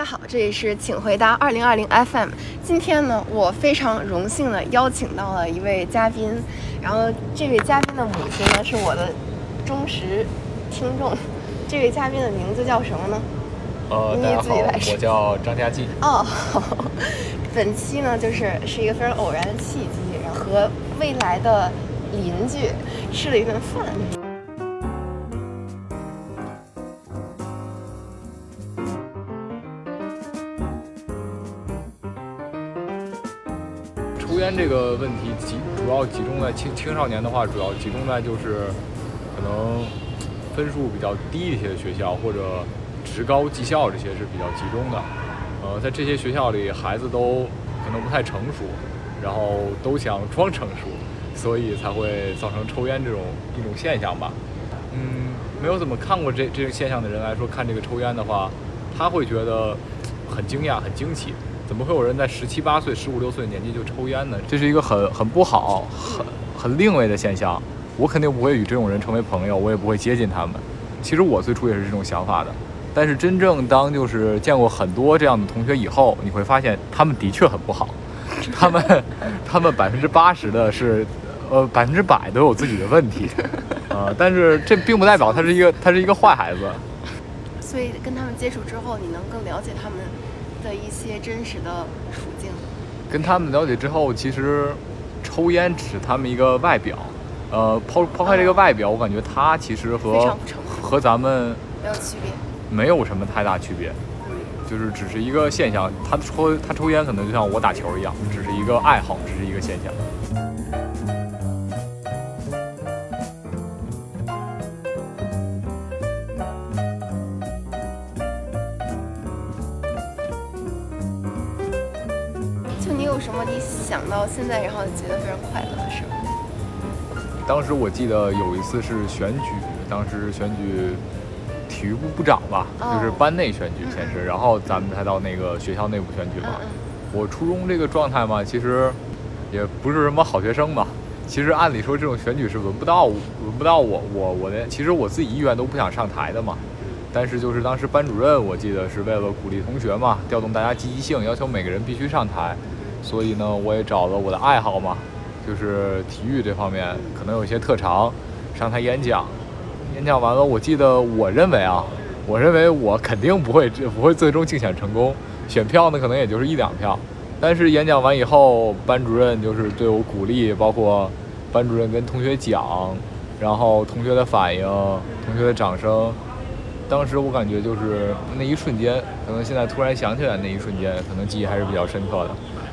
家好，这里是请回答二零二零 FM。今天呢，我非常荣幸的邀请到了一位嘉宾，然后这位嘉宾的母亲呢是我的忠实听众。这位嘉宾的名字叫什么呢？呃，大家好，我叫张佳静。哦，本期呢就是是一个非常偶然的契机，然后和未来的邻居吃了一顿饭。这个问题集主要集中在青青少年的话，主要集中在就是可能分数比较低一些的学校，或者职高技校这些是比较集中的。呃，在这些学校里，孩子都可能不太成熟，然后都想装成熟，所以才会造成抽烟这种一种现象吧。嗯，没有怎么看过这这个现象的人来说，看这个抽烟的话，他会觉得很惊讶、很惊奇。怎么会有人在十七八岁、十五六岁的年纪就抽烟呢？这是一个很很不好、很很另类的现象。我肯定不会与这种人成为朋友，我也不会接近他们。其实我最初也是这种想法的，但是真正当就是见过很多这样的同学以后，你会发现他们的确很不好。他们他们百分之八十的是，呃，百分之百都有自己的问题。呃，但是这并不代表他是一个他是一个坏孩子。所以跟他们接触之后，你能更了解他们。的一些真实的处境，跟他们了解之后，其实抽烟只是他们一个外表，呃，抛抛开这个外表，我感觉他其实和和咱们没有区别，没有什么太大区别，就是只是一个现象。他抽他抽烟可能就像我打球一样，只是一个爱好，只是一个现象。想到现在，然后觉得非常快乐的事当时我记得有一次是选举，当时选举体育部部长吧，就是班内选举先是，然后咱们才到那个学校内部选举嘛。我初中这个状态嘛，其实也不是什么好学生嘛。其实按理说这种选举是轮不到轮不到我，我我的其实我自己意愿都不想上台的嘛。但是就是当时班主任，我记得是为了鼓励同学嘛，调动大家积极性，要求每个人必须上台。所以呢，我也找了我的爱好嘛，就是体育这方面可能有一些特长，上台演讲。演讲完了，我记得我认为啊，我认为我肯定不会不会最终竞选成功，选票呢可能也就是一两票。但是演讲完以后，班主任就是对我鼓励，包括班主任跟同学讲，然后同学的反应、同学的掌声，当时我感觉就是那一瞬间，可能现在突然想起来那一瞬间，可能记忆还是比较深刻的。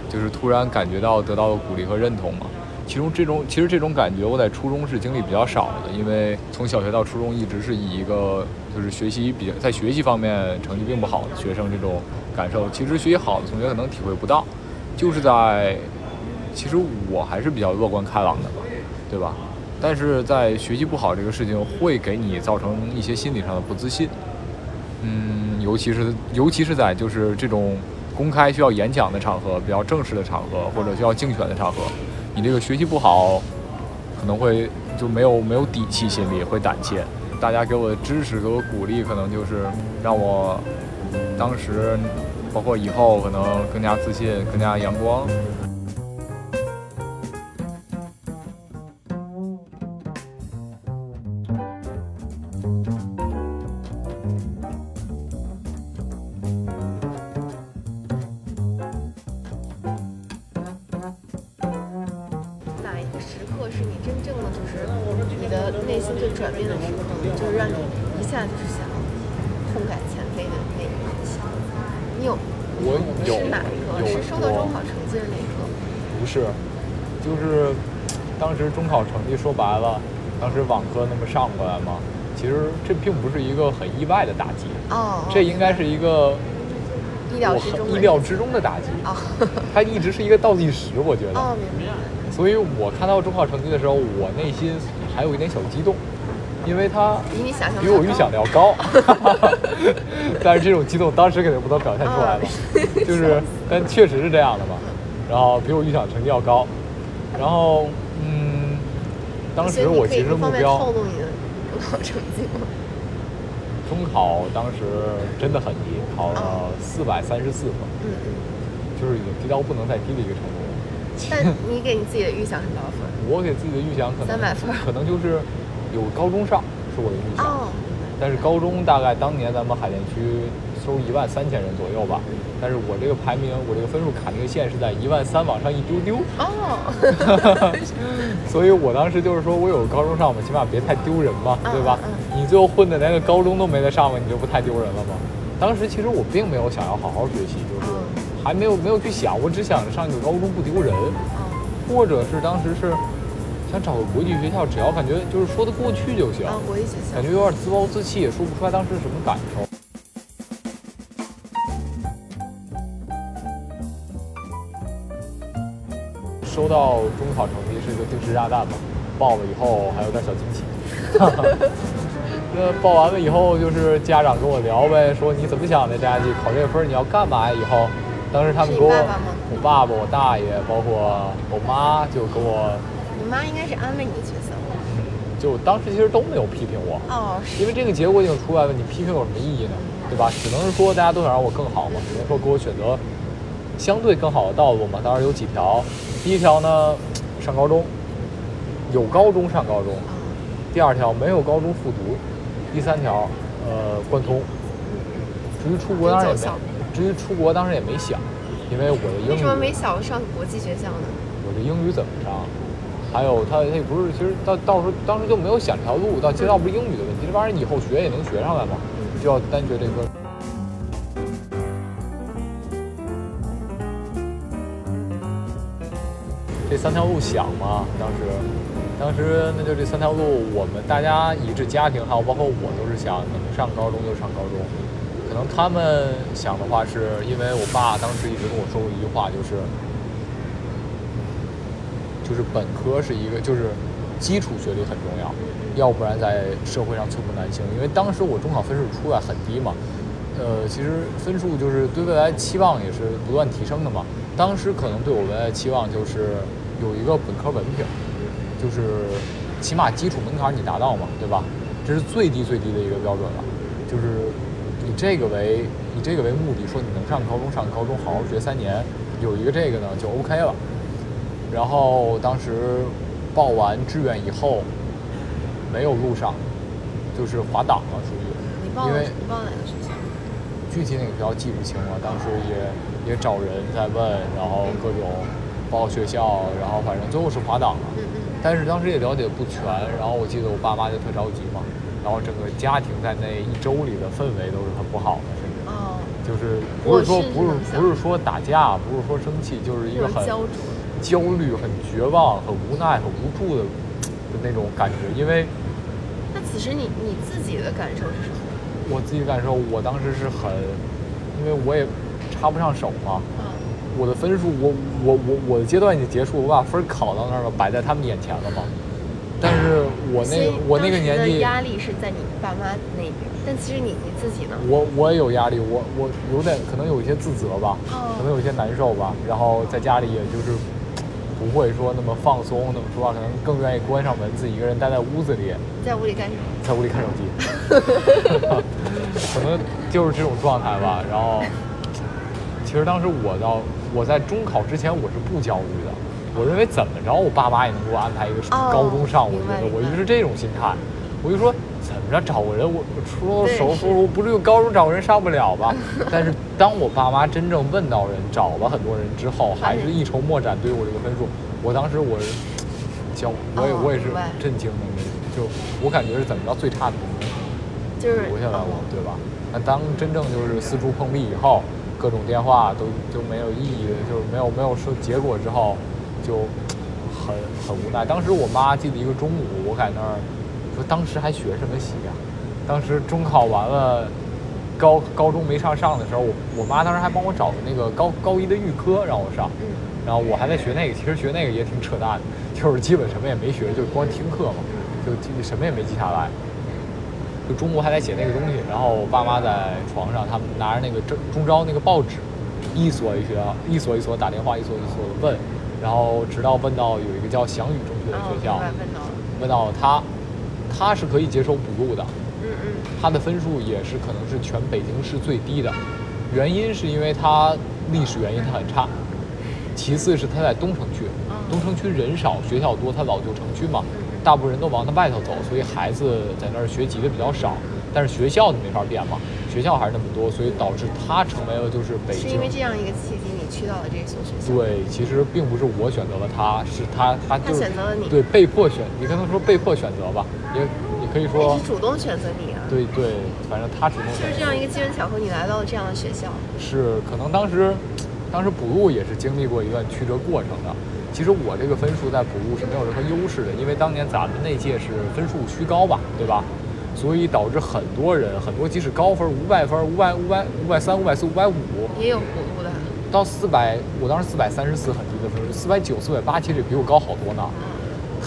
就是突然感觉到得到了鼓励和认同嘛，其中这种其实这种感觉我在初中是经历比较少的，因为从小学到初中一直是以一个就是学习比较在学习方面成绩并不好的学生这种感受，其实学习好的同学可能体会不到，就是在其实我还是比较乐观开朗的嘛，对吧？但是在学习不好这个事情会给你造成一些心理上的不自信，嗯，尤其是尤其是在就是这种。公开需要演讲的场合，比较正式的场合，或者需要竞选的场合，你这个学习不好，可能会就没有没有底气，心里会胆怯。大家给我的支持，给我鼓励，可能就是让我当时，包括以后，可能更加自信，更加阳光。说白了，当时网课那么上过来嘛，其实这并不是一个很意外的打击哦，这应该是一个意料之中意料之中的打击哦，它一直是一个倒计时，我觉得哦，明白。所以我看到中考成绩的时候，我内心还有一点小激动，因为它比你想象比我预想的要高 但是这种激动当时肯定不能表现出来了，就是但确实是这样的吧。然后比我预想成绩要高，然后嗯。当时我其实目标，透露你的中考成绩吗？中考当时真的很低，考了四百三十四分，嗯嗯。就是已经低到不能再低的一个程度。但你给你自己的预想是多少分？我给自己的预想可能三百分，可能就是有高中上是我的预想。哦。但是高中大概当年咱们海淀区收一万三千人左右吧，但是我这个排名，我这个分数卡那个线是在一万三往上一丢丢。哦。所以我当时就是说我有高中上嘛，起码别太丢人嘛，对吧？嗯。你最后混的连个高中都没得上嘛，你就不太丢人了吗？当时其实我并没有想要好好学习，就是还没有没有去想，我只想着上一个高中不丢人，或者是当时是想找个国际学校，只要感觉就是说得过去就行。国际学校。感觉有点自暴自弃，也说不出来当时什么感受。收到中考成绩是一个定时炸弹嘛，报了以后还有点小惊喜。那报完了以后，就是家长跟我聊呗，说你怎么想的？这学期考这个分，你要干嘛？以后，当时他们给我，我爸爸、我大爷，包括我妈，就给我。你妈应该是安慰你的角色。嗯，就当时其实都没有批评我。哦。因为这个结果已经出来了，你批评有什么意义呢？对吧？只能是说大家都想让我更好嘛，只能说给我选择相对更好的道路嘛。当然有几条，第一条呢，上高中，有高中上高中；第二条没有高中复读。第三条，呃，贯通。至于出国当时也没，至于出国当时也没想，因为我的英语。为什么没想上国际学校呢？我的英语怎么上？还有他他也不是，其实到到时候当时就没有想这条路，到其实倒不是英语的问题，这玩意儿以后学也能学上来嘛，就要单学这科。三条路想嘛，当时。当时那就这三条路，我们大家一致，家庭还有包括我都是想能上高中就上高中。可能他们想的话，是因为我爸当时一直跟我说过一句话，就是就是本科是一个就是基础学历很重要，要不然在社会上寸步难行。因为当时我中考分数出来很低嘛，呃，其实分数就是对未来期望也是不断提升的嘛。当时可能对我未来期望就是有一个本科文凭。就是起码基础门槛你达到嘛，对吧？这是最低最低的一个标准了。就是以这个为以这个为目的，说你能上高中上高中好好学三年，有一个这个呢就 OK 了。然后当时报完志愿以后，没有录上，就是滑档了，属于。你报你报哪个学校？具体哪个学校记不清了，当时也也找人在问，然后各种报学校，然后反正最后是滑档了。但是当时也了解不全，然后我记得我爸妈就特着急嘛，然后整个家庭在那一周里的氛围都是很不好的，甚至，就是不是说不是不是说打架，不是说生气，就是一个很焦虑、很绝望、很无奈、很无助的的那种感觉。因为，那此时你你自己的感受是什么？我自己感受，我当时是很，因为我也插不上手嘛。我的分数，我我我我的阶段已经结束，我把分考到那儿了，摆在他们眼前了嘛。但是我那个我那个年纪，压力是在你爸妈那边，但其实你你自己呢？我我也有压力，我我有点可能有一些自责吧，可能有些难受吧。然后在家里也就是不会说那么放松，那么说话，可能更愿意关上门，自己一个人待在屋子里。在屋里干什么？在屋里看手机。可能就是这种状态吧。然后，其实当时我到。我在中考之前我是不焦虑的，我认为怎么着我爸妈也能给我安排一个高中上，我觉得我就是这种心态，我就说怎么着找个人我初中首付，我不是有高中找个人上不了吧？但是当我爸妈真正问到人找了很多人之后，还是一筹莫展，对于我这个分数，我当时我是焦，我也我也是震惊的，就我感觉是怎么着最差的就是留下来了，对吧？那当真正就是四处碰壁以后。各种电话都都没有意义，就是没有没有说结果之后，就很很无奈。当时我妈记得一个中午，我在那儿说，当时还学什么习啊？当时中考完了，高高中没上上的时候，我我妈当时还帮我找的那个高高一的预科让我上，然后我还在学那个，其实学那个也挺扯淡的，就是基本什么也没学，就光听课嘛，就记什么也没记下来。就中午还在写那个东西，然后我爸妈在床上，他们拿着那个中中招那个报纸，一所一学，一所一所打电话，一所一所的问，然后直到问到有一个叫翔宇中学的学校，问到了他，他是可以接受补录的，嗯嗯，他的分数也是可能是全北京市最低的。原因是因为他历史原因他很差，其次是他在东城区，东城区人少，学校多，他老旧城区嘛，大部分人都往他外头走，所以孩子在那儿学籍的比较少。但是学校你没法变嘛，学校还是那么多，所以导致他成为了就是北京。是因为这样一个契机，你去到了这所学校？对，其实并不是我选择了他，是他他就是选择了你。对，被迫选，你跟他说被迫选择吧，也也可以说。是主动选择你啊。对对，反正他主动。就是这样一个机缘巧合，你来到了这样的学校。是，可能当时，当时补录也是经历过一段曲折过程的。其实我这个分数在补录是没有任何优势的，因为当年咱们那届是分数虚高吧，对吧？所以导致很多人，很多即使高分五百分、五百、五百、五百三、五百四、五百五，也有补录的。到四百，我当时四百三十四很低的分数，四百九、四百八其实比我高好多呢。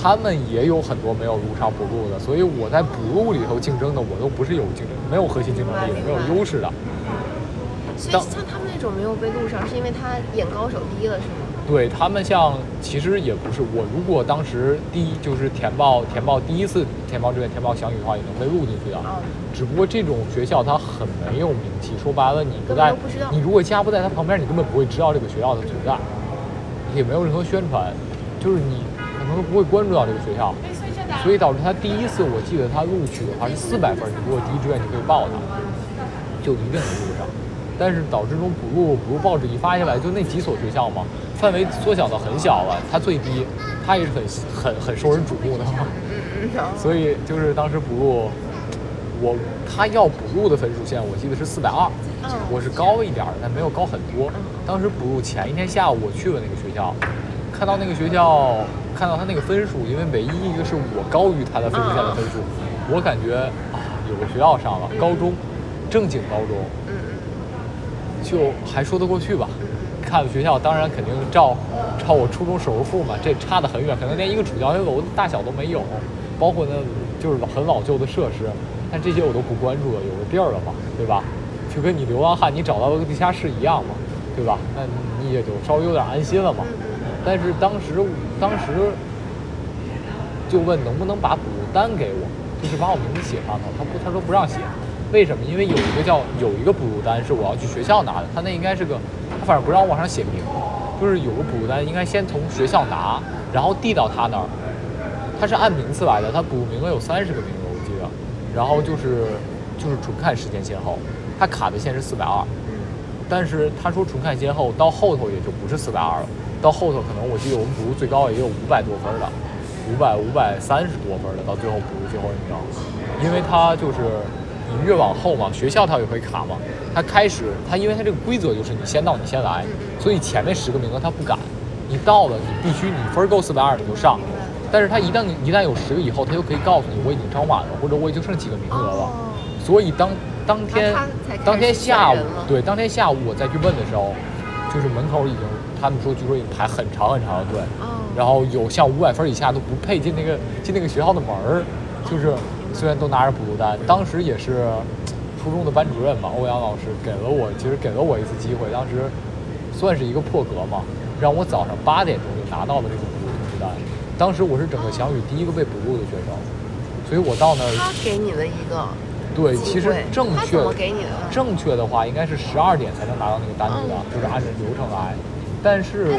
他们也有很多没有录上补录的，所以我在补录里头竞争的，我都不是有竞争，没有核心竞争力，没有优势的。所以像他们那种没有被录上，是因为他眼高手低了，是吗？对他们像，其实也不是我。如果当时第一就是填报填报第一次填报志愿填报翔宇的话，也能被录进去的。只不过这种学校它很没有名气，说白了你不在，你如果家不在它旁边，你根本不会知道这个学校的存在，也没有任何宣传，就是你。可能都不会关注到这个学校，所以导致他第一次，我记得他录取的话是四百分，你如果第一志愿你可以报他，就一定能录上。但是导致这种补录补录报纸一发下来，就那几所学校嘛，范围缩小到很小了。它最低，它也是很很很受人瞩目的。所以就是当时补录，我他要补录的分数线，我记得是四百二，我是高一点儿，但没有高很多。当时补录前一天下午，我去了那个学校，看到那个学校。看到他那个分数，因为唯一一个是我高于他的分数线的分数，我感觉啊，有个学校上了高中，正经高中，就还说得过去吧。看学校，当然肯定照照我初中首尔附嘛，这差得很远，可能连一个主教学楼大小都没有，包括那就是很老旧的设施，但这些我都不关注了，有个地儿了嘛，对吧？就跟你流浪汉你找到了个地下室一样嘛，对吧？那你也就稍微有点安心了嘛。但是当时，当时就问能不能把补单给我，就是把我名字写上头。他不，他说不让写，为什么？因为有一个叫有一个补录单是我要去学校拿的，他那应该是个，他反正不让我往上写名，就是有个补录单应该先从学校拿，然后递到他那儿。他是按名次来的，他补名额有三十个名额，我记得。然后就是就是纯看时间先后，他卡的线是四百二，但是他说纯看先后，到后头也就不是四百二了。到后头可能我记得我们补录最高也有五百多分的，五百五百三十多分的，到最后补录最后一名，因为他就是你越往后嘛，学校它也会卡嘛，它开始它因为它这个规则就是你先到你先来，所以前面十个名额它不敢，你到了你必须你分够四百二你就上，但是它一旦一旦有十个以后它就可以告诉你我已经招满了或者我已经剩几个名额了，所以当当天当天下午对当天下午我再去问的时候，就是门口已经。他们说，据说已经排很长很长的队，然后有像五百分以下都不配进那个进那个学校的门儿。就是虽然都拿着补录单，当时也是初中的班主任嘛，欧阳老师给了我，其实给了我一次机会，当时算是一个破格嘛，让我早上八点钟就拿到了这个补录通知单。当时我是整个翔宇第一个被补录的学生，所以我到那儿。他给你了一个。对，其实正确给你的？正确的话应该是十二点才能拿到那个单子的，就是按照流程来。但是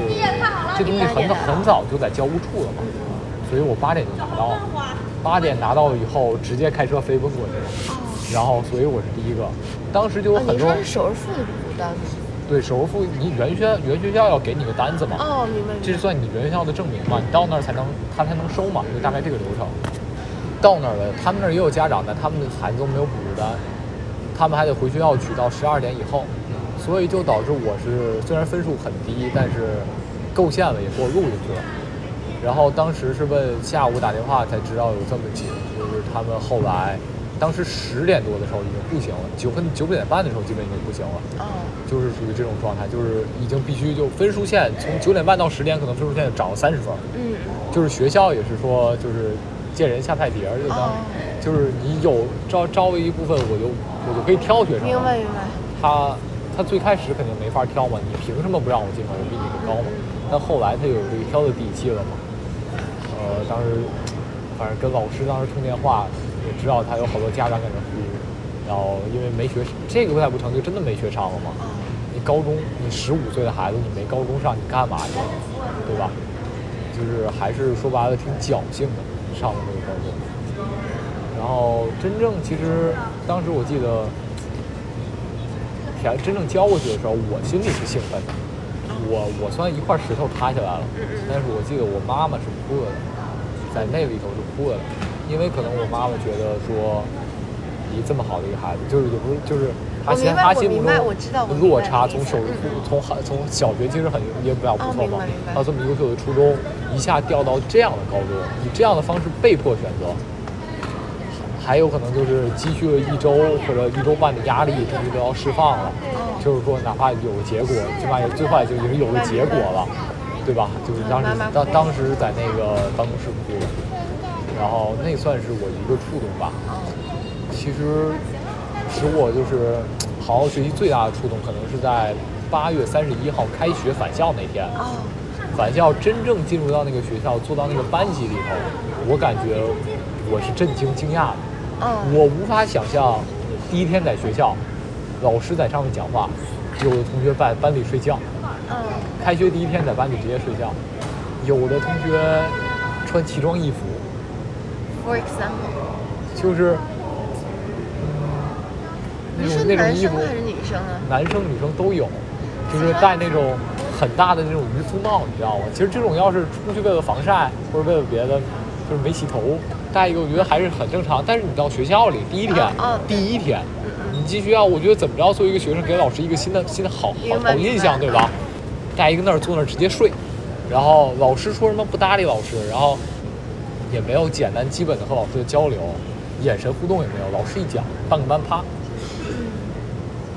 这东西很早很早就在教务处了嘛，所以我八点就拿到了。八点拿到了以后，直接开车飞奔过去了。然后，所以我是第一个。当时就有很多。你是首尔附的补单吗？对，首尔附，你原学原学校要给你个单子嘛。哦，明白。这是算你原学校的证明嘛？你到那儿才能，他才能收嘛，就大概这个流程。到那儿了，他们那儿也有家长，但他们的孩子都没有补录单，他们还得回学校取到十二点以后。所以就导致我是虽然分数很低，但是够线了，也给我录进去了。然后当时是问下午打电话才知道有这么紧，就是他们后来当时十点多的时候已经不行了，九分九点半的时候基本已经不行了。哦。就是属于这种状态，就是已经必须就分数线从九点半到十点，可能分数线就涨了三十分。嗯。就是学校也是说，就是见人下菜碟儿，就当就是你有招招了一部分，我就我就可以挑学生。明白明白。他。他最开始肯定没法挑嘛，你凭什么不让我进嘛？我比你更高嘛。但后来他有这个挑的底气了嘛。呃，当时反正跟老师当时通电话，也知道他有好多家长在那哭，然后因为没学这个再不成就真的没学上了嘛？你高中你十五岁的孩子你没高中上你干嘛去？对吧？就是还是说白了挺侥幸的上了这个高中。然后真正其实当时我记得，填真正交过去的时候，我心里是兴奋的。我我算一块石头塌下来了，但是我记得我妈妈是哭了的，在那里头是哭了的，因为可能我妈妈觉得说，你这么好的一个孩子，就是也不是就是她心她心目中落差从手从从从小学其实很也比较不错嘛，到这么优秀的初中，一下掉到这样的高中，以这样的方式被迫选择。还有可能就是积蓄了一周或者一周半的压力，终于都要释放了。就是说，哪怕有结果，起码也最坏就已经有了结果了，对吧？就是当时当当时在那个办公室哭了，然后那算是我一个触动吧。其实使我就是好好学习最大的触动，可能是在八月三十一号开学返校那天。返校真正进入到那个学校，坐到那个班级里头，我感觉我是震惊惊讶的。我无法想象，第一天在学校，老师在上面讲话，有的同学在班里睡觉。嗯。开学第一天在班里直接睡觉，有的同学穿奇装异服。For example。就是，嗯，那种那种衣服。还是女生啊？男生女生都有，就是戴那种很大的那种渔夫帽，你知道吗？其实这种要是出去为了防晒或者为了别的，就是没洗头。戴一个，我觉得还是很正常。但是你到学校里第一天，第一天，你继续要，我觉得怎么着，作为一个学生，给老师一个新的新的好好好印象，对吧？带一个那儿坐那儿直接睡，然后老师说什么不搭理老师，然后也没有简单基本的和老师的交流，眼神互动也没有。老师一讲，半个班趴，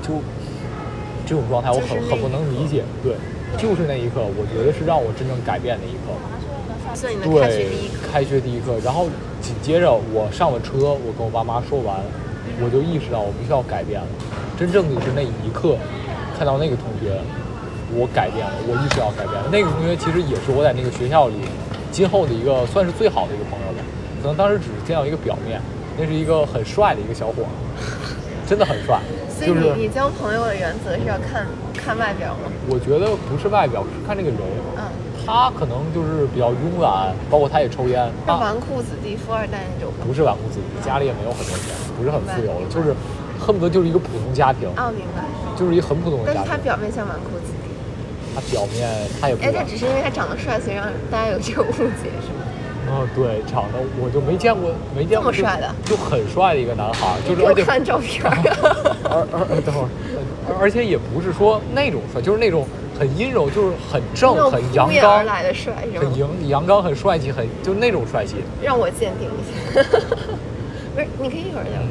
就这种状态，我很很不能理解。对，就是那一刻，我觉得是让我真正改变的一刻。对，开学第一课，然后紧接着我上了车，我跟我爸妈说完，我就意识到我必须要改变了。真正的是那一刻，看到那个同学，我改变了，我意识到改变了。那个同学其实也是我在那个学校里今后的一个算是最好的一个朋友了。可能当时只是见到一个表面，那是一个很帅的一个小伙，真的很帅。所以你你交朋友的原则是要看看外表吗？我觉得不是外表，是看这个人。嗯。他可能就是比较慵懒，包括他也抽烟。纨绔子弟、富二代那种。不是纨绔子弟，家里也没有很多钱，不是很富有了，就是恨不得就是一个普通家庭。哦，明白。就是一个很普通的家庭。但是他表面像纨绔子弟。他表面他也。哎，他只是因为他长得帅，所以让大家有这个误解，是吗？哦，对，长得我就没见过，没见过这么帅的，就很帅的一个男孩，就是而且看照片。而而等会儿，而且也不是说那种帅，就是那种。很阴柔，就是很正，很阳刚，来的帅，很阳阳刚，很帅气，很就那种帅气。让我鉴定一下，不是，你可以一会儿再看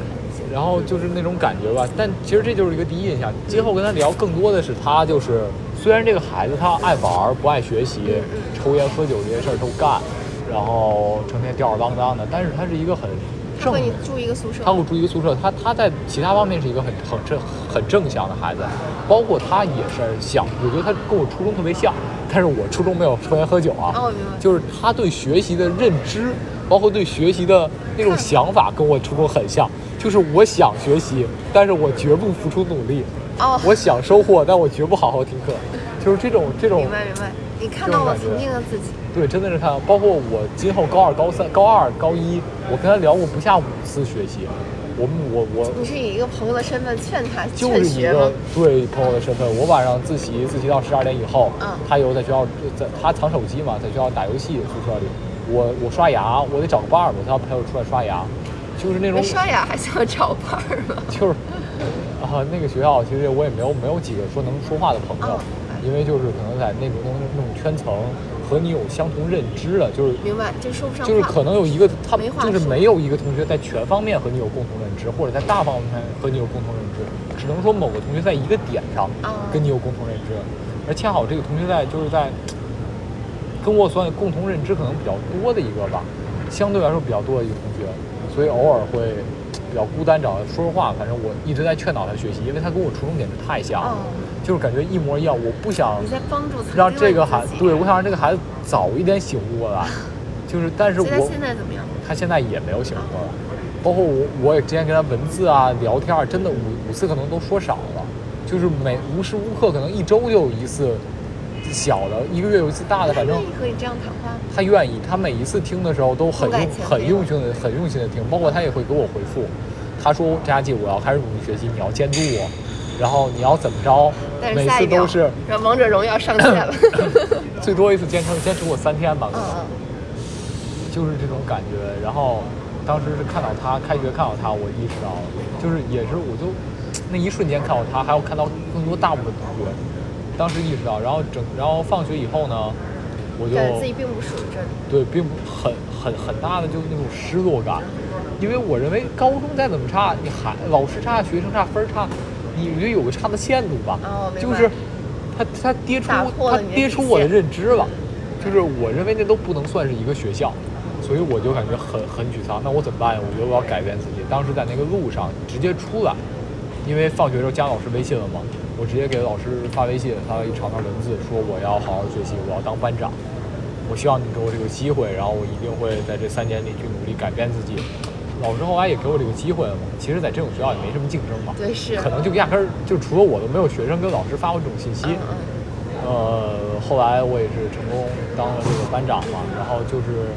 然后就是那种感觉吧，但其实这就是一个第一印象。今后跟他聊，更多的是他就是，虽然这个孩子他爱玩不爱学习，抽烟喝酒这些事儿都干，然后成天吊儿郎当的，但是他是一个很正。他会住一个宿舍，他会住一个宿舍。他他在其他方面是一个很很正很正向的孩子，包括他也是想，我觉得他跟我初中特别像，但是我初中没有抽烟喝酒啊。哦，就是他对学习的认知，包括对学习的那种想法，跟我初中很像。就是我想学习，但是我绝不付出努力。哦。我想收获，但我绝不好好听课。就是这种这种。明白明白。你看到了曾经的自己。对，真的是看到，包括我今后高二、高三、高二、高一，我跟他聊过不下五次学习。我们我我。你是以一个朋友的身份劝他就是一个对朋友的身份。我晚上自习，自习到十二点以后，嗯，他有在学校在他藏手机嘛，在学校打游戏。宿舍里，我我刷牙，我得找个伴儿嘛，他要陪我出来刷牙，就是那种。刷牙还想找伴儿吗？就是啊，那个学校其实我也没有没有几个说能说话的朋友，因为就是可能在那种那种圈层。和你有相同认知的，就是明白，这说不上就是可能有一个他就是没有一个同学在全方面和你有共同认知，或者在大方面和你有共同认知，只能说某个同学在一个点上跟你有共同认知，而恰好这个同学在就是在跟我算共同认知可能比较多的一个吧，相对来说比较多的一个同学，所以偶尔会比较孤单，找他说说话。反正我一直在劝导他学习，因为他跟我初中简直太像了。就是感觉一模一样，我不想让这个孩，对我想让这个孩子早一点醒悟过来。就是，但是我现在怎么样？他现在也没有醒悟过来，包括我我也之前跟他文字啊聊天啊，真的五五次可能都说少了，就是每无时无刻可能一周就有一次小的，一个月有一次大的，反正。他愿意，他每一次听的时候都很用很用心的很用心的听，包括他也会给我回复。他说：“张佳琪，我要开始努力学习，你要监督我，然后你要怎么着？每次都是，然后王者荣耀上线了。最多一次坚持坚持过三天吧，可嗯能嗯，就是这种感觉。然后当时是看到他开学看到他，我意识到，就是也是我就那一瞬间看到他，还有看到更多大部分同学，当时意识到，然后整然后放学以后呢，我就感觉自己并不属于这里。对，并不很很很大的就是那种失落感，因为我认为高中再怎么差，你还老师差、学生差、分儿差，你我觉得有个差的限度吧，哦就是他他跌出打破他了你的底跌出我的认知了，就是我认为那都不能算是一个学校，所以我就感觉很很沮丧。那我怎么办呀？我觉得我要改变自己。当时在那个路上直接出来，因为放学的时候加老师微信了嘛，我直接给老师发微信，发了一长段文字，说我要好好学习，我要当班长。我希望你给我这个机会，然后我一定会在这三年里去努力改变自己。老师后来也给我这个机会了嘛。其实，在这种学校也没什么竞争嘛，对是可能就压根儿就除了我都没有学生跟老师发过这种信息。嗯嗯。呃，后来我也是成功当了这个班长嘛，然后就是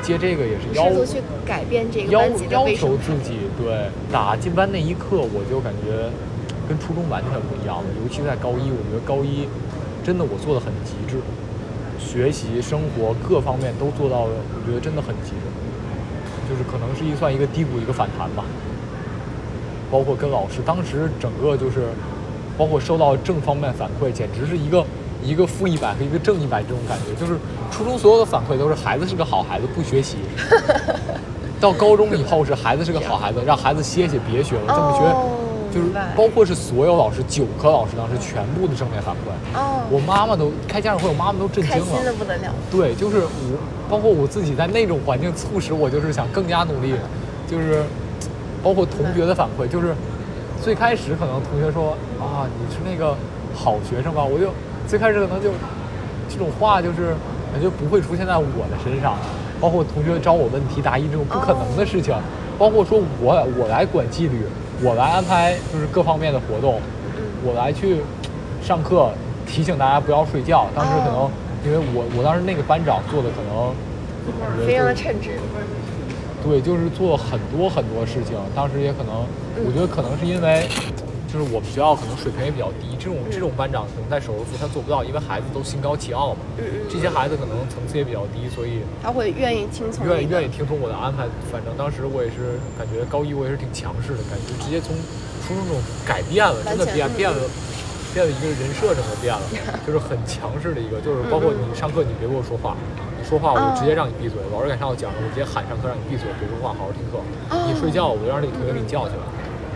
接这个也是要试图去改变这个要班级的要求自己，对，打进班那一刻，我就感觉跟初中完全不一样了，尤其在高一，我觉得高一真的我做的很极致，学习、生活各方面都做到了，我觉得真的很极致，就是可能是一算一个低谷一个反弹吧。包括跟老师，当时整个就是，包括收到正方面反馈，简直是一个一个负一百和一个正一百这种感觉。就是初中所有的反馈都是孩子是个好孩子，不学习。到高中以后是孩子是个好孩子，让孩子歇歇别学了，这么学，哦就是包括是所有老师九科老师当时全部的正面反馈。哦，我妈妈都开家长会，我妈妈都震惊开心的了。不得了。对，就是我，包括我自己在那种环境促使我，就是想更加努力，就是包括同学的反馈，就是最开始可能同学说啊你是那个好学生吧，我就最开始可能就这种话就是感觉不会出现在我的身上，包括同学找我问题答疑这种不可能的事情，包括说我我来管纪律，我来安排就是各方面的活动，我来去上课提醒大家不要睡觉。当时可能哦因为我我当时那个班长做的可能非常的称职。对，就是做很多很多事情。当时也可能，嗯我觉得可能是因为，就是我们学校可能水平也比较低，这种这种班长可能在首尔府他做不到，因为孩子都心高气傲嘛。这些孩子可能层次也比较低，所以他会愿意听从愿意愿意听从我的安排。反正当时我也是感觉高一我也是挺强势的，感觉直接从初中那种改变了，真的变变了。变了一个人设，整个变了，就是很强势的一个，就是包括你上课你别跟我说话，你说话我就直接让你闭嘴，老师敢上我讲，我直接喊上课让你闭嘴，别说话，好好听课。你睡觉我就让那个同学给你叫起来，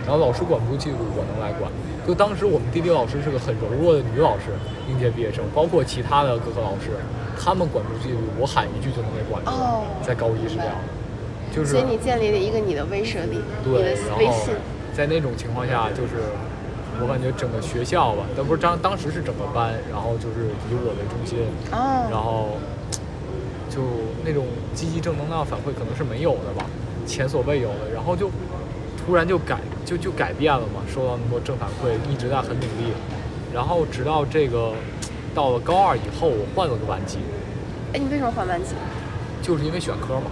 然后老师管不住纪律，我能来管。就当时我们地理老师是个很柔弱的女老师，应届毕业生，包括其他的各科老师，他们管不住纪律，我喊一句就能给管住。哦在高一是这样的，就是所以你建立了一个你的威慑力，你对，的然后威信。在那种情况下，就是我感觉整个学校吧，但不是当当时是整个班，然后就是以我为中心，哦，然后就那种积极正能量反馈可能是没有的吧，前所未有的，然后就突然就改就就改变了嘛，收到那么多正反馈，一直在很努力，然后直到这个到了高二以后，我换了个班级，哎，你为什么换班级？就是因为选科嘛。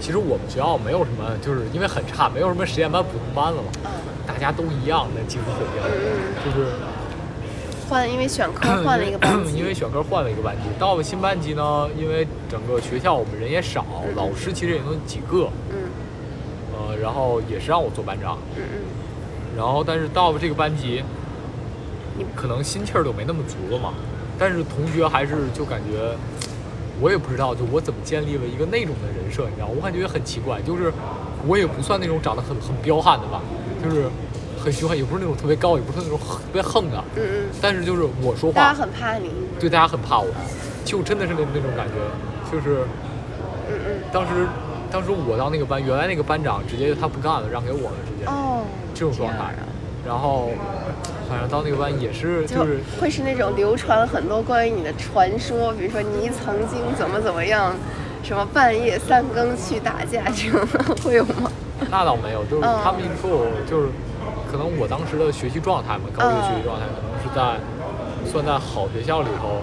其实我们学校没有什么，就是因为很差，没有什么实验班、普通班了嘛，嗯大家都一样的技术水平，嗯。就是。换，因为选科 换了一个班级。因为选科换了一个班级。到了新班级呢，因为整个学校我们人也少，老师其实也就几个，嗯。呃，然后也是让我做班长，嗯嗯，然后但是到了这个班级，你可能心气儿就没那么足了嘛。但是同学还是就感觉，我也不知道，就我怎么建立了一个那种的人设，你知道，我感觉也很奇怪，就是我也不算那种长得很很彪悍的吧，就是很凶悍，也不是那种特别高，也不是那种特别横的，嗯嗯，但是就是我说大家话，很怕你。对大家很怕我，就真的是那那种感觉，就是嗯嗯。当时当时我当那个班，原来那个班长直接他不干了，让给我了，直接。哦，这种状态啊。然后，反正到那个班也是，就就是会是那种流传了很多关于你的传说，比如说你曾经怎么怎么样，什么半夜三更去打架这种的，会有吗？那倒没有，就是嗯。他们一直说我就是，可能我当时的学习状态嘛，高一的学习状态可能是在算在好学校里头，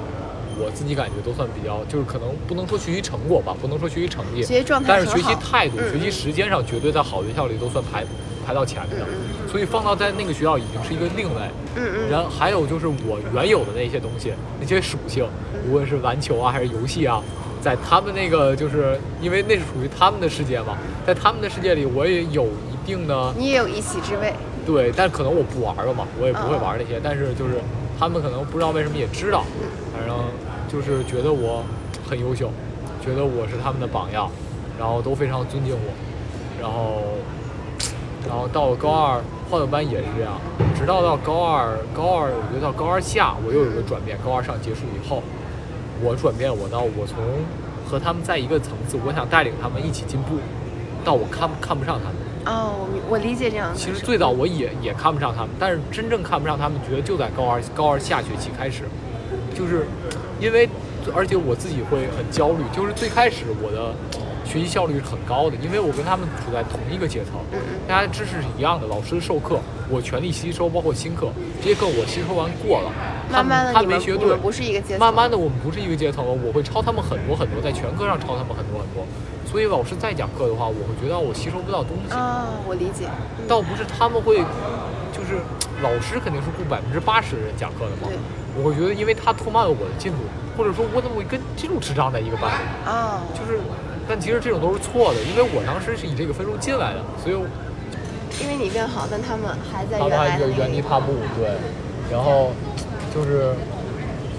我自己感觉都算比较，就是可能不能说学习成果吧，不能说学习成绩，学习状态但是学习态度、嗯学习时间上绝对在好学校里都算排排到前面的，所以放到在那个学校已经是一个另类。嗯嗯然后还有就是我原有的那些东西，那些属性，无论是篮球啊还是游戏啊，在他们那个就是因为那是属于他们的世界嘛，在他们的世界里，我也有一定的你也有一席之位。对，但可能我不玩了嘛，我也不会嗯玩那些，但是就是他们可能不知道为什么也知道，反正就是觉得我很优秀，觉得我是他们的榜样，然后都非常尊敬我，然后然后到了高二换了班也是这样，直到到高二高二，我觉得到高二下我又有个转变，高二上结束以后，我转变我到我从和他们在一个层次，我想带领他们一起进步，到我看看不上他们。哦，我理解这样。其实最早我也也看不上他们，但是真正看不上他们，觉得就在高二高二下学期开始，就是因为而且我自己会很焦虑，就是最开始我的学习效率是很高的，因为我跟他们处在同一个阶层，大家知识是一样的，老师授课我全力吸收，包括新课这些课我吸收完过了，他们慢慢的他们没学们不是一个阶层。慢慢的，我们不是一个阶层了，我会超他们很多很多，在全课上超他们很多很多。所以老师再讲课的话，我会觉得我吸收不到东西。啊，我理解。嗯倒不是他们会，就是老师肯定是顾百分之八十人讲课的嘛对。我会觉得，因为他拖慢了我的进度，或者说我怎么会跟这种智障在一个班里？啊，就是，但其实这种都是错的，因为我当时是以这个分数进来的，所以因为你变好，但他们还在原地踏步，对。然后就是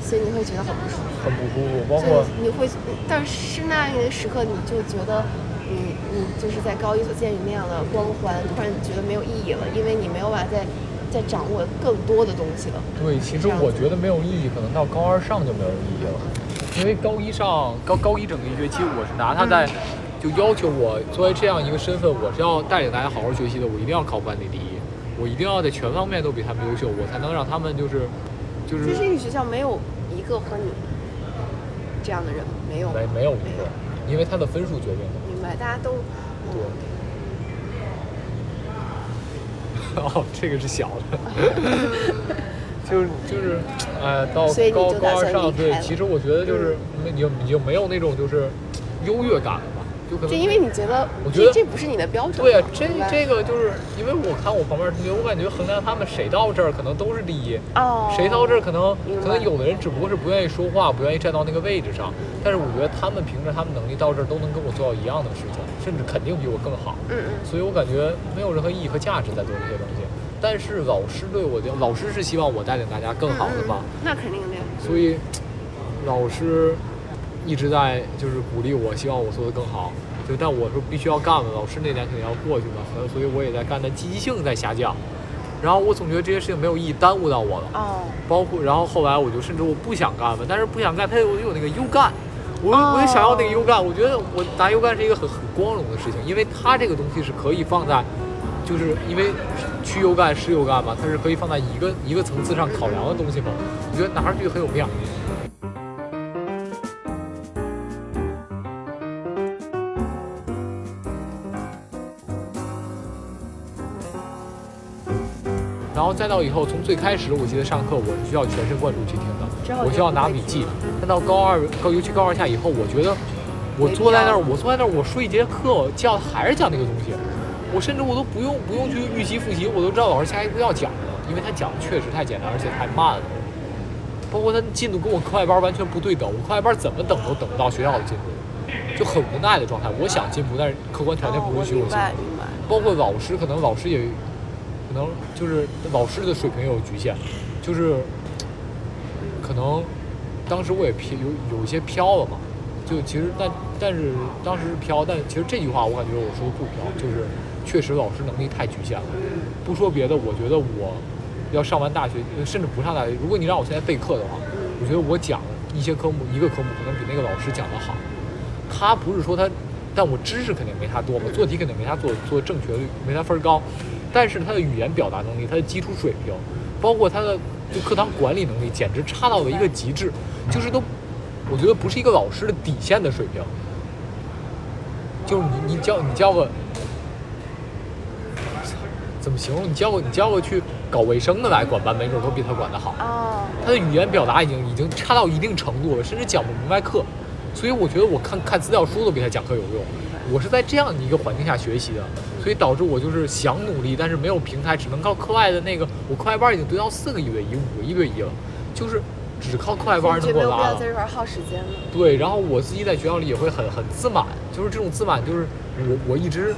所以你会觉得很不舒服。很不舒服，包括你会，但是那个时刻，你就觉得，你你就是在高一所建立那样的光环，突然觉得没有意义了，因为你没有办法再再掌握更多的东西了。对，其实我觉得没有意义，可能到高二上就没有意义了，因为高一上高高一整个一学期，我是拿他在，就要求我作为这样一个身份，我是要带领大家好好学习的，我一定要考班里第一，我一定要在全方面都比他们优秀，我才能让他们就是，就就是这个学校没有一个和你这样的人，没有，没没有一个，因为他的分数决定的。明白，大家都，对。哦，这个是小的，就是就是，呃，到高高二上，对，其实我觉得就是没你就你就没有那种就是优越感了吧，就可能就因为你觉得我觉得这这不是你的标准，对啊，这这个就是因为我看我旁边同学，我感觉衡量他们谁到这儿可能都是第一，哦，谁到这儿可能可能有的人只不过是不愿意说话，不愿意站到那个位置上，但是我觉得他们凭着他们能力到这儿都能跟我做到一样的事情，甚至肯定比我更好。嗯嗯，所以我感觉没有任何意义和价值在做这些东西。但是老师对我的，老师是希望我带领大家更好的嘛，那肯定的呀。所以老师一直在就是鼓励我，希望我做得更好。就但我说必须要干了，老师那年肯定要过去嘛，所以所以我也在干，但积极性在下降。然后我总觉得这些事情没有意义，耽误到我了。哦，包括然后后来我就甚至我不想干了，但是不想干，它有有那个优干，我哦我也想要那个优干，我觉得我拿优干是一个很很光荣的事情，因为它这个东西是可以放在，就是因为区优干是优干嘛，它是可以放在一个一个层次上考量的东西嘛，我觉得拿上去很有面儿。然后再到以后，从最开始，我记得上课我是需要全神贯注去听的，我需要拿笔记。但到高二高，尤其高二下以后，我觉得我坐在那儿，我坐在那儿，我睡一节课，教的还是讲那个东西，我甚至我都不用不用去预习复习，我都知道老师下一步要讲什么，因为他讲的确实太简单，而且太慢了。包括他进度跟我课外班完全不对等，我课外班怎么等都等不到学校的进度，就很无奈的状态。我想进步，但是客观条件不允许我进步。包括老师，可能老师也，可能就是老师的水平也有局限，就是可能当时我也飘有有一些飘了嘛，就其实但但是当时是飘，但其实这句话我感觉我说的不飘，就是确实老师能力太局限了。不说别的，我觉得我要上完大学，甚至不上大学，如果你让我现在备课的话，我觉得我讲一些科目一个科目可能比那个老师讲的好。他不是说他，但我知识肯定没他多嘛，做题肯定没他做做正确率没他分高，但是他的语言表达能力，他的基础水平，包括他的就课堂管理能力，简直差到了一个极致，就是都，我觉得不是一个老师的底线的水平。就是你你教你教个，怎么形容？你叫个你叫个去搞卫生的来管班，没准都比他管得好。哦，他的语言表达已经已经差到一定程度了，甚至讲不明白课。所以我觉得我看看资料书都比他讲课有用。我是在这样的一个环境下学习的，所以导致我就是想努力，但是没有平台，只能靠课外的那个。我课外班已经堆到四个一对一、五个一对一了，就是只靠课外班能给我拉了。在这块耗时间了。对，然后我自己在学校里也会很很自满，就是这种自满，就是我我一直。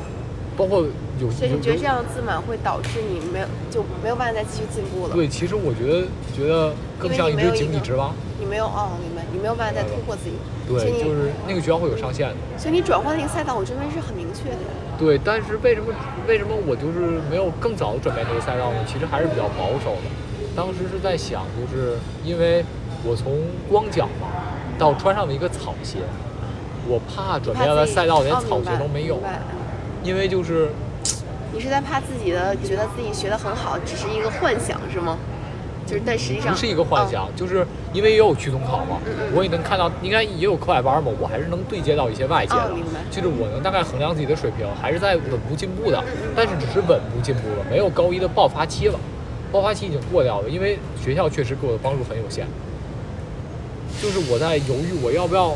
包括有，所以你觉得这样自满会导致你没有就没有办法再继续进步了？对，其实我觉得觉得更像一只井底之蛙。你没有哦，明白？你没有办法再突破自己。对，就是那个学校会有上限的。所以你转换那个赛道，我认为是很明确的。对，但是为什么为什么我就是没有更早的转变这个赛道呢？其实还是比较保守的。当时是在想，就是因为我从光脚嘛到穿上了一个草鞋，我怕转变了赛道连草鞋都没有。因为就是，你是在怕自己的，觉得自己学的很好，只是一个幻想是吗？就是，但实际上不是一个幻想，就是因为也有区统考嘛，我也能看到，应该也有课外班嘛，我还是能对接到一些外界的，就是我能大概衡量自己的水平，还是在稳步进步的，但是只是稳步进步了，没有高一的爆发期了，爆发期已经过掉了，因为学校确实给我的帮助很有限，就是我在犹豫我要不要。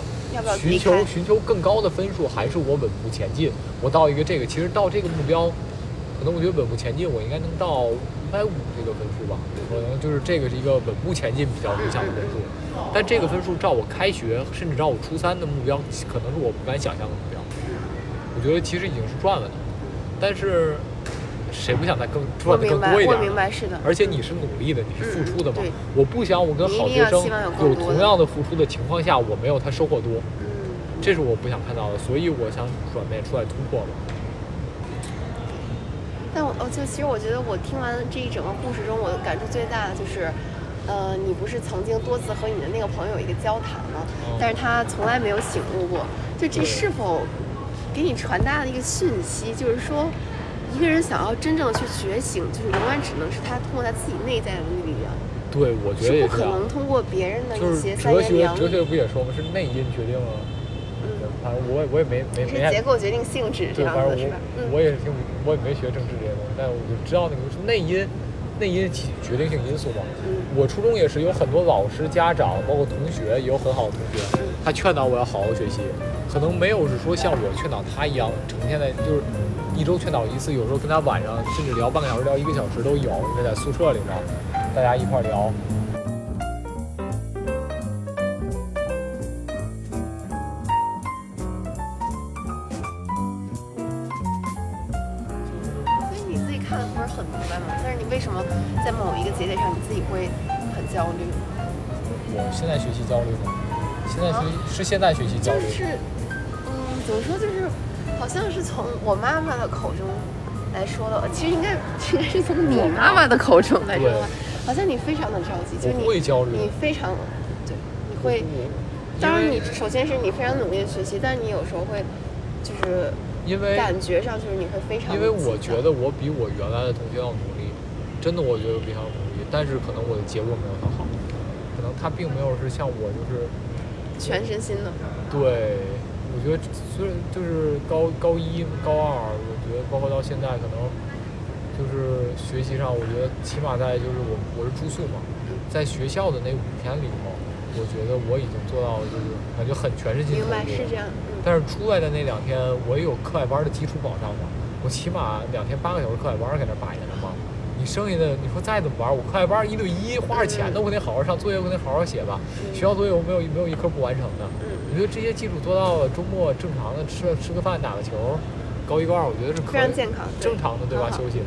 寻求寻求更高的分数，还是我稳步前进？我到一个这个，其实到这个目标，可能我觉得稳步前进，我应该能到一百五这个分数吧。可能就是这个是一个稳步前进比较理想的分数。但这个分数照我开学，甚至照我初三的目标，可能是我不敢想象的目标。我觉得其实已经是赚了的，但是谁不想再更赚的更多一点？我明白，是的。而且你是努力的，你是付出的嘛？我不想我跟好学生有同样的付出的情况下，我没有他收获多。嗯这是我不想看到的，所以我想转变出来突破了。但我哦，就其实我觉得我听完这一整个故事中，我感触最大的就是，呃，你不是曾经多次和你的那个朋友有一个交谈吗？但是他从来没有醒悟过。就这是否给你传达了一个讯息？就是说，一个人想要真正去觉醒，就是永远只能是他通过他自己内在的力量。对，我觉得是不可能通过别人的一些哲学，哲学不也说吗？是内因决定了。反正我我也没没没。结构决定性质这样子是吧？我也是听，我也没学政治这些东西，但我就知道那个是内因，内因起决定性因素嘛。我初中也是有很多老师、家长，包括同学，也有很好的同学，他劝导我要好好学习，可能没有是说像我劝导他一样，成天在就是一周劝导一次，有时候跟他晚上甚至聊半个小时、聊一个小时都有，因为在宿舍里面，大家一块聊你自己看的不是很明白吗但是你为什么在某一个节点上你自己会很。焦虑，我现在学习焦虑吗？现在学是现在学习焦虑。就是，嗯，怎么说？就是好像是从我妈妈的口中来说的，其实应该应该是从你妈妈的口中来说的。好像你非常的着急，就你会焦虑，你非常对，你会。当然，你首先是你非常努力的学习，但是你有时候会就是因为感觉上就是你会非常。因为我觉得我比我原来的同学要努力，真的，我觉得比他努力。但是可能我的结果没有他好，可能他并没有是像我就是全身心的。对，我觉得虽然就是高高一、高二，我觉得包括到现在，可能就是学习上，我觉得起码在就是我我是住宿嘛，在学校的那五天里头，我觉得我已经做到了，就是感觉很全身心。明白是这样。但是出来的那两天，我也有课外班的基础保障嘛，我起码两天八个小时课外班在那摆着呢嘛。剩下的你说再怎么玩，我课外班一对一花着钱的，我得好好上作业，我得好好写吧。学校作业我没有没有一科不完成的。我觉得这些基础做到了，周末正常的吃吃个饭打个球，高一高二我觉得是非常健康正常的对吧？休息，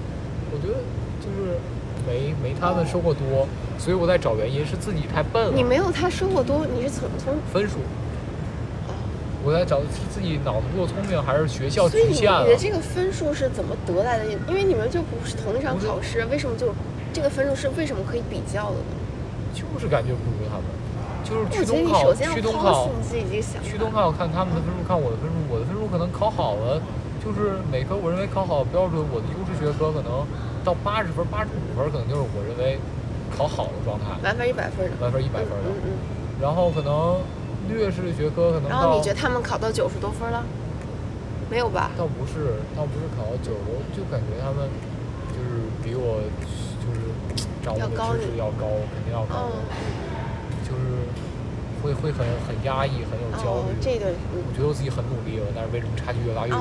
我觉得就是没没他们收获多，所以我在找原因是自己太笨了。你没有他收获多，你是从从分数。我在找自己脑子不够聪明，还是学校局限了？你的这个分数是怎么得来的？因为你们就不是同一场考试，为什么就这个分数是为什么可以比较的呢？就是感觉不如他们，就是去东考，去东考，去东考看他们的分数，看我的分数，我的分数可能考好了，就是每科我认为考好标准，我的优势学科可能到八十分、八十五分，可能就是我认为考好的状态。满分一百分的。满分一百分的。嗯嗯。然后可能。劣势的学科可能。然后你觉得他们考到九十多分了？没有吧？倒不是，倒不是考到九十多，就感觉他们就是比我就是掌握的知识要高，肯定要高，就是会会很很压抑，很有焦虑。这个我觉得我自己很努力了，但是为什么差距越拉越远？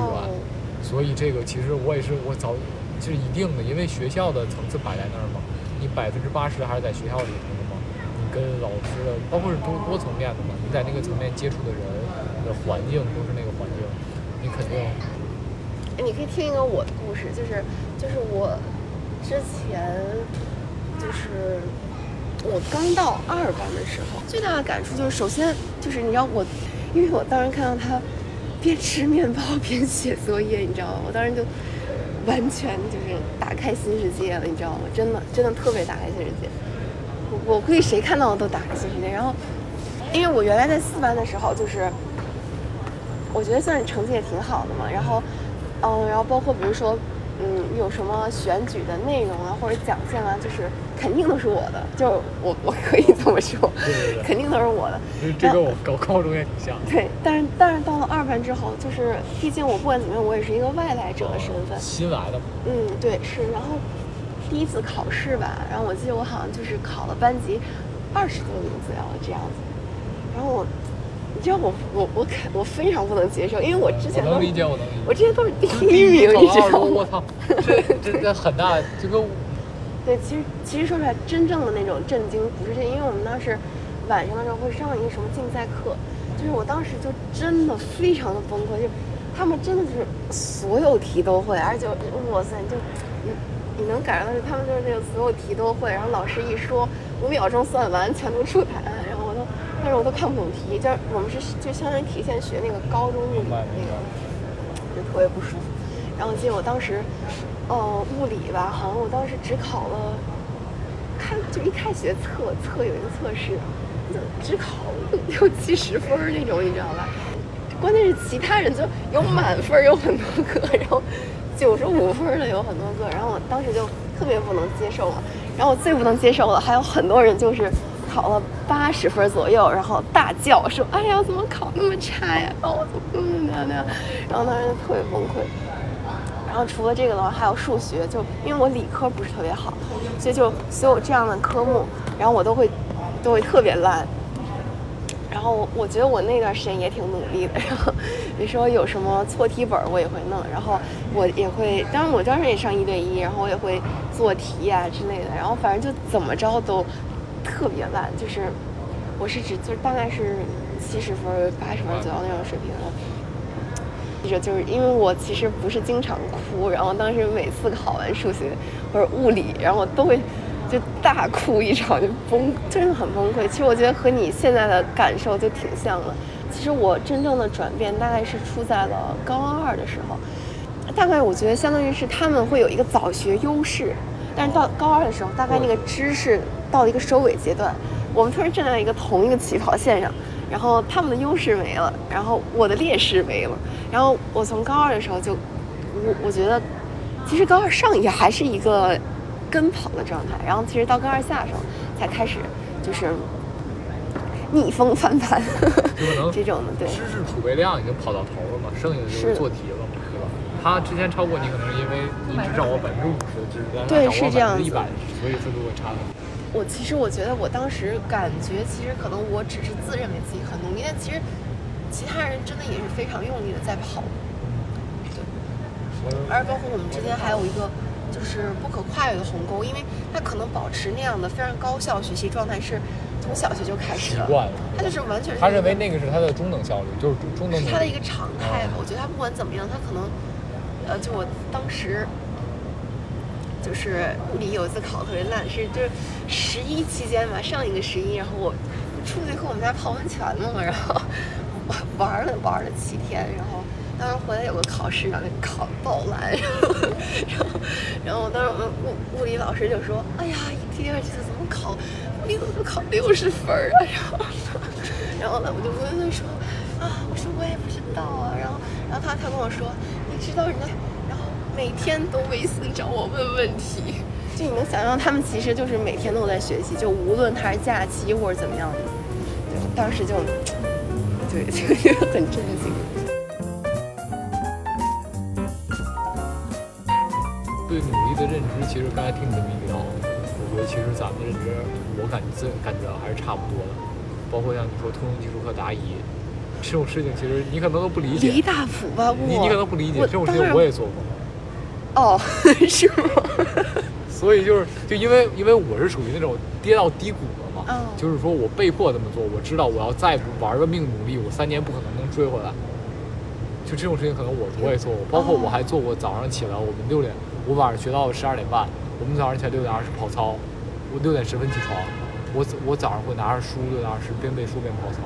所以这个其实我也是我早是一定的，因为学校的层次摆在那儿嘛，你百分之八十还是在学校里跟老师的，包括是多多层面的嘛，你在那个层面接触的人的环境都是那个环境，你肯定。哎，你可以听一个我的故事，就是就是我之前就是我刚到二班的时候，最大的感触就是，首先就是你知道我，因为我当时看到他边吃面包边写作业，你知道吗？我当时就完全就是打开新世界了，你知道吗？真的真的特别打开新世界。我我估计谁看到我都打开新世界。然后，因为我原来在四班的时候，就是我觉得算是成绩也挺好的嘛，然后。嗯，然后包括比如说，嗯，有什么选举的内容啊，或者奖项啊，就是肯定都是我的，就我我可以这么说，肯定都是我的。这跟我高高中也挺像。对，但是但是到了二班之后，就是毕竟我不管怎么样，我也是一个外来者的身份。新来的。嗯，对，是。然后第一次考试吧，然后我记得我好像就是考了班级二十多名左右这样子，然后我。你知道我我我肯我非常不能接受，因为我之前能理解我能理解，我之前都是第一名，你知道吗？我操，这这这很大，这个。对，其实其实说出来，真正的那种震惊不是这，因为我们当时晚上的时候会上一个什么竞赛课，就是我当时就真的非常的崩溃，就他们真的是所有题都会，而且哇塞，就你你能感受到是他们就是那个所有题都会，然后老师一说五秒钟算完，全都出答案，然后我都。但是我都看不懂题，就是我们是就相当于提前学那个高中物理那个，就特别不舒服。然后我记得我当时，呃，物理吧，好像我当时只考了，开就一开学测测有一个测试，就只考六七十分那种，你知道吧？关键是其他人就有满分有很多个，然后九十五分的有很多个，然后我当时就特别不能接受嘛。然后我最不能接受的还有很多人就是。考了八十分左右，然后大叫说：“哎呀，怎么考那么差呀？哦，怎么怎么样？”然后当时就特别崩溃。然后除了这个的话，还有数学，就因为我理科不是特别好，所以就所有这样的科目，然后我都会都会特别烂。然后我觉得我那段时间也挺努力的。然后比如说有什么错题本，我也会弄。然后我也会，当然我当时也上一对一，然后我也会做题啊之类的。然后反正就怎么着都。特别烂，就是我是指就是大概是七十分八十分左右那种水平的。记着，就是因为我其实不是经常哭，然后当时每次考完数学或者物理，然后我都会就大哭一场，就崩，真的很崩溃。其实我觉得和你现在的感受就挺像的。其实我真正的转变大概是出在了高二的时候，大概我觉得相当于是他们会有一个早学优势，但是到高二的时候，大概那个知识。到了一个收尾阶段，我们突然站在一个同一个起跑线上，然后他们的优势没了，然后我的劣势没了，然后我从高二的时候就，我我觉得，其实高二上也还是一个跟跑的状态，然后其实到高二下的时候才开始就是逆风翻盘，这种的对。知识储备量已经跑到头了嘛，剩下的就是做题了嘛，对吧？他之前超过你，可能是因为你只掌握百分之五十的知识，但他掌握百分之一百，所以分数会差很多。我其实我觉得我当时感觉，其实可能我只是自认为自己很努力，但其实其他人真的也是非常用力的在跑。对。而包括我们之间还有一个就是不可跨越的鸿沟，因为他可能保持那样的非常高效学习状态是从小学就开始习惯了。他就是完全他认为那个是他的中等效率，就是中等。是他的一个常态吧？我觉得他不管怎么样，他可能呃，就我当时。就是物理有一次考特别烂，是就是十一期间吧，上一个十一，然后我出去和我们家泡温泉了嘛，然后玩了玩了七天，然后当时回来有个考试，然后考爆烂，然后然后当时我们物物理老师就说：“哎呀，第二次怎么考物理怎么考六十分啊？”然后 然后呢，我就问他说：“啊，我说我也不知道啊。”然后然后他他跟我说：“你知道人家。”然后每天都微信找我问问题，就你能想象，他们其实就是每天都在学习，就无论他是假期或者怎么样的，当时就，对，就很震惊。对努力的认知其实刚才听你这么一聊，我觉得其实咱们认知，我感觉自感觉还是差不多的。包括像你说通用技术课答疑这种事情，其实你可能都不理解。李大普吧，你你可能不理解这种事情，我也做过。哦，是吗？所以就是，就因为因为我是属于那种跌到低谷了嘛，就是说我被迫这么做，我知道我要再不玩个命努力，我三年不可能能追回来。就这种事情，可能我我也做过，包括我还做过早上起来，我们六点，我晚上学到十二点半，我们早上起来六点二十跑操，我六点十分起床，我我早上会拿着书六点二十边背书边跑操。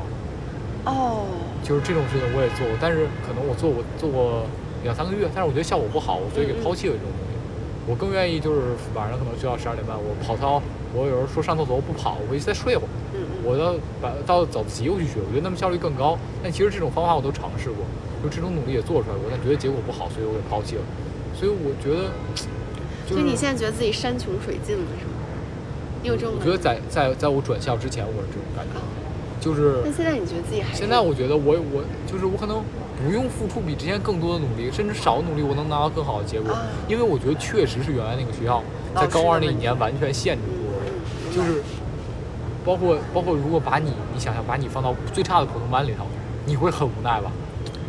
哦。就是这种事情我也做过，但是可能我做过做过两三个月，但是我觉得效果不好，我所以给抛弃了这种东西。我更愿意就是晚上可能睡到十二点半，我跑操，我有时候说上厕所我不跑，我回去再睡会儿。嗯我到把到早自习又去学，我觉得那么效率更高。但其实这种方法我都尝试过，就这种努力也做出来过，但觉得结果不好，所以我给抛弃了。所以我觉得，所以你现在觉得自己山穷水尽了是吗？你有这种？我觉得在在在我转校之前，我是这种感觉，就是。那现在你觉得自己还？现在我觉得我我就是我可能。不用付出比之前更多的努力，甚至少努力，我能拿到更好的结果。因为我觉得确实是原来那个学校在高二那一年完全限制住了，就是包括包括如果把你你想想把你放到最差的普通班里头，你会很无奈吧？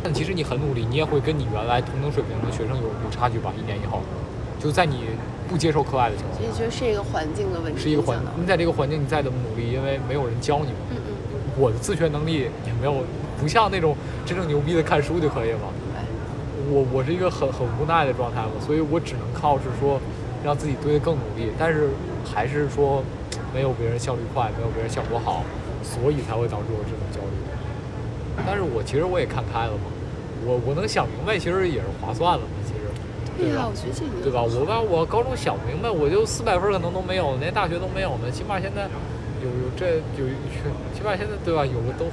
但其实你很努力，你也会跟你原来同等水平的学生有有差距吧？一年以后，就在你不接受课外的情况下，所以觉得是一个环境的问题。是一个环，你在这个环境你再怎么努力，因为没有人教你嘛。嗯嗯。我的自学能力也没有。不像那种真正牛逼的看书就可以了。我我是一个很很无奈的状态嘛，所以我只能靠是说让自己堆得更努力，但是还是说没有别人效率快，没有别人效果好，所以才会导致我这种焦虑。但是我其实我也看开了嘛，我我能想明白，其实也是划算了。对呀，我觉得对吧？我把我高中想明白，我就四百分可能都没有，连大学都没有呢，起码现在有有这有，起码现在对吧？有个都。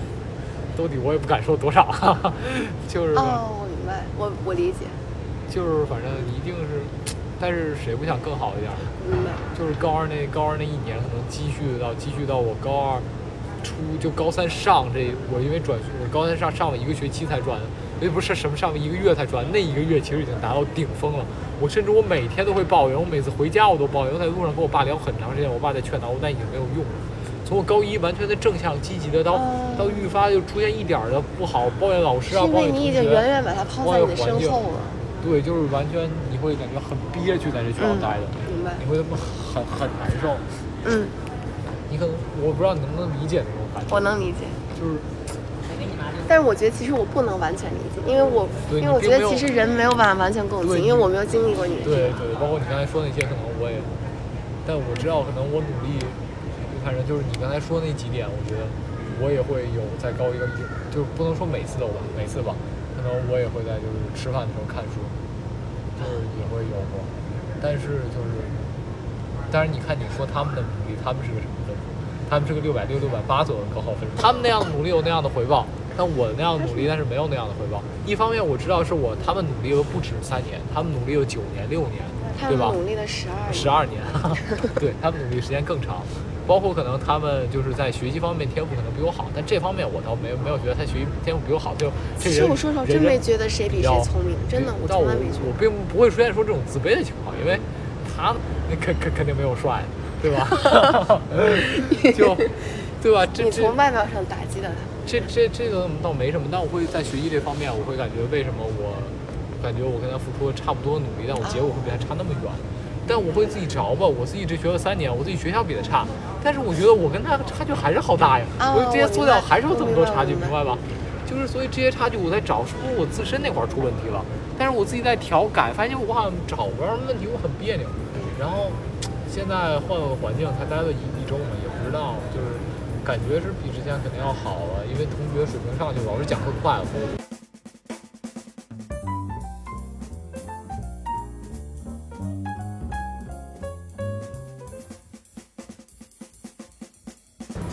兜底我也不敢说多少，就是哦，我明白，我我理解，就是反正一定是，但是谁不想更好一点？明白，就是高二那高二那一年，可能积蓄到积蓄到我高二初就高三上这，我因为转我高三上上了一个学期才转，也不是什么上了一个月才转，那一个月其实已经达到顶峰了。我甚至我每天都会抱怨，我每次回家我都抱怨，我在路上跟我爸聊很长时间，我爸在劝导我，但已经没有用了。从我高一完全的正向积极的，到到愈发就出现一点的不好，抱怨老师啊，抱怨同学，你已经远远把他抛在你的身后了。对，就是完全你会感觉很憋屈在这学校待着，明白？你会很很难受。嗯。你可能我不知道你能不能理解那种感觉。我能理解。就是。但是我觉得其实我不能完全理解，因为我因为我觉得其实人没有办法完全共情，因为我没有经历过你。对对，包括你刚才说那些，可能我也，但我知道可能我努力。反正就是你刚才说那几点，我觉得我也会有再高一个，就不能说每次都吧，每次吧，可能我也会在就是吃饭的时候看书，就是也会有过。但是就是，但是你看你说他们的努力，他们是个什么分数？他们是个六百六、六百八左右的高考分数。他们那样的努力有那样的回报，但我那样努力，但是没有那样的回报。一方面我知道是我他们努力了不止三年，他们努力了九年、六年，对吧？努力了十二十二年，对他们努力时间更长。包括可能他们就是在学习方面天赋可能比我好，但这方面我倒没有没有觉得他学习天赋比我好。就其实我说实话，真没觉得谁比谁聪明，真的，我从来没觉得。我并不会出现说这种自卑的情况，因为他那肯肯肯定没有帅，对吧？就对吧？这你从外表上打击了他。这这这个倒没什么，但我会在学习这方面，我会感觉为什么我感觉我跟他付出了差不多努力，但我结果会比他差那么远。但我会自己着吧，我自己只学了三年，我自己学校比他差，但是我觉得我跟他差距还是好大呀，我这些做掉还是有这么多差距，明白吧？就是所以这些差距我在找，是不是我自身那块出问题了？但是我自己在调改，发现我好像找不着问题，我很别扭。然后现在换了个环境，才待了一一周嘛，也不知道，就是感觉是比之前肯定要好了，因为同学水平上去，老师讲课快了。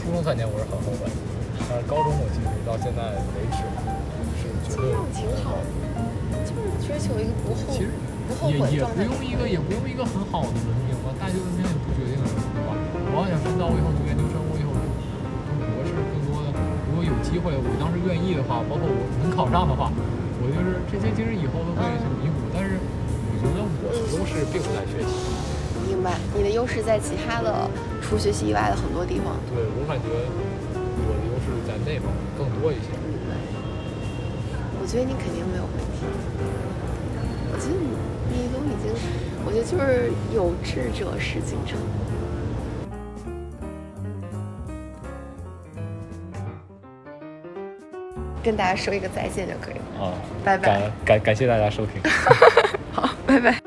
初中三年我是很后悔，但是高中我其实到现在为止是觉得挺好，就是追求一个不后其实也也不用一个也不用一个很好的文凭吧，大学文凭也不决定什么，对吧？我要想知道，我以后机会，我当时愿意的话，包括我能考上的话，我就是这些其实以后都会去弥补。但是我觉得我的优势并不在学习，明白，你的优势在其他的除学习以外的很多地方。对我感觉我的优势在那方面更多一些。我觉得你肯定没有问题。我觉得你你都已经，我觉得就是有志者事竟成。跟大家说一个再见就可以了。啊，拜拜。感感感谢大家收听。好，拜拜。